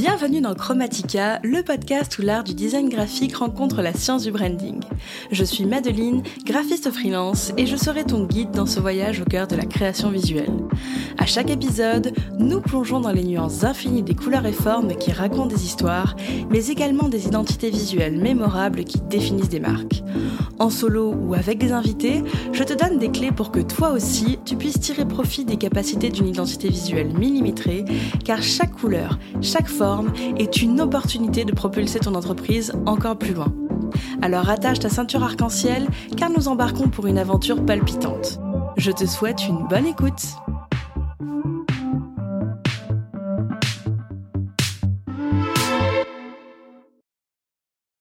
Bienvenue dans Chromatica, le podcast où l'art du design graphique rencontre la science du branding. Je suis Madeline, graphiste freelance, et je serai ton guide dans ce voyage au cœur de la création visuelle. À chaque épisode, nous plongeons dans les nuances infinies des couleurs et formes qui racontent des histoires, mais également des identités visuelles mémorables qui définissent des marques. En solo ou avec des invités, je te donne des clés pour que toi aussi, tu puisses tirer profit des capacités d'une identité visuelle millimétrée, car chaque couleur, chaque forme est une opportunité de propulser ton entreprise encore plus loin. Alors attache ta ceinture arc-en-ciel, car nous embarquons pour une aventure palpitante. Je te souhaite une bonne écoute.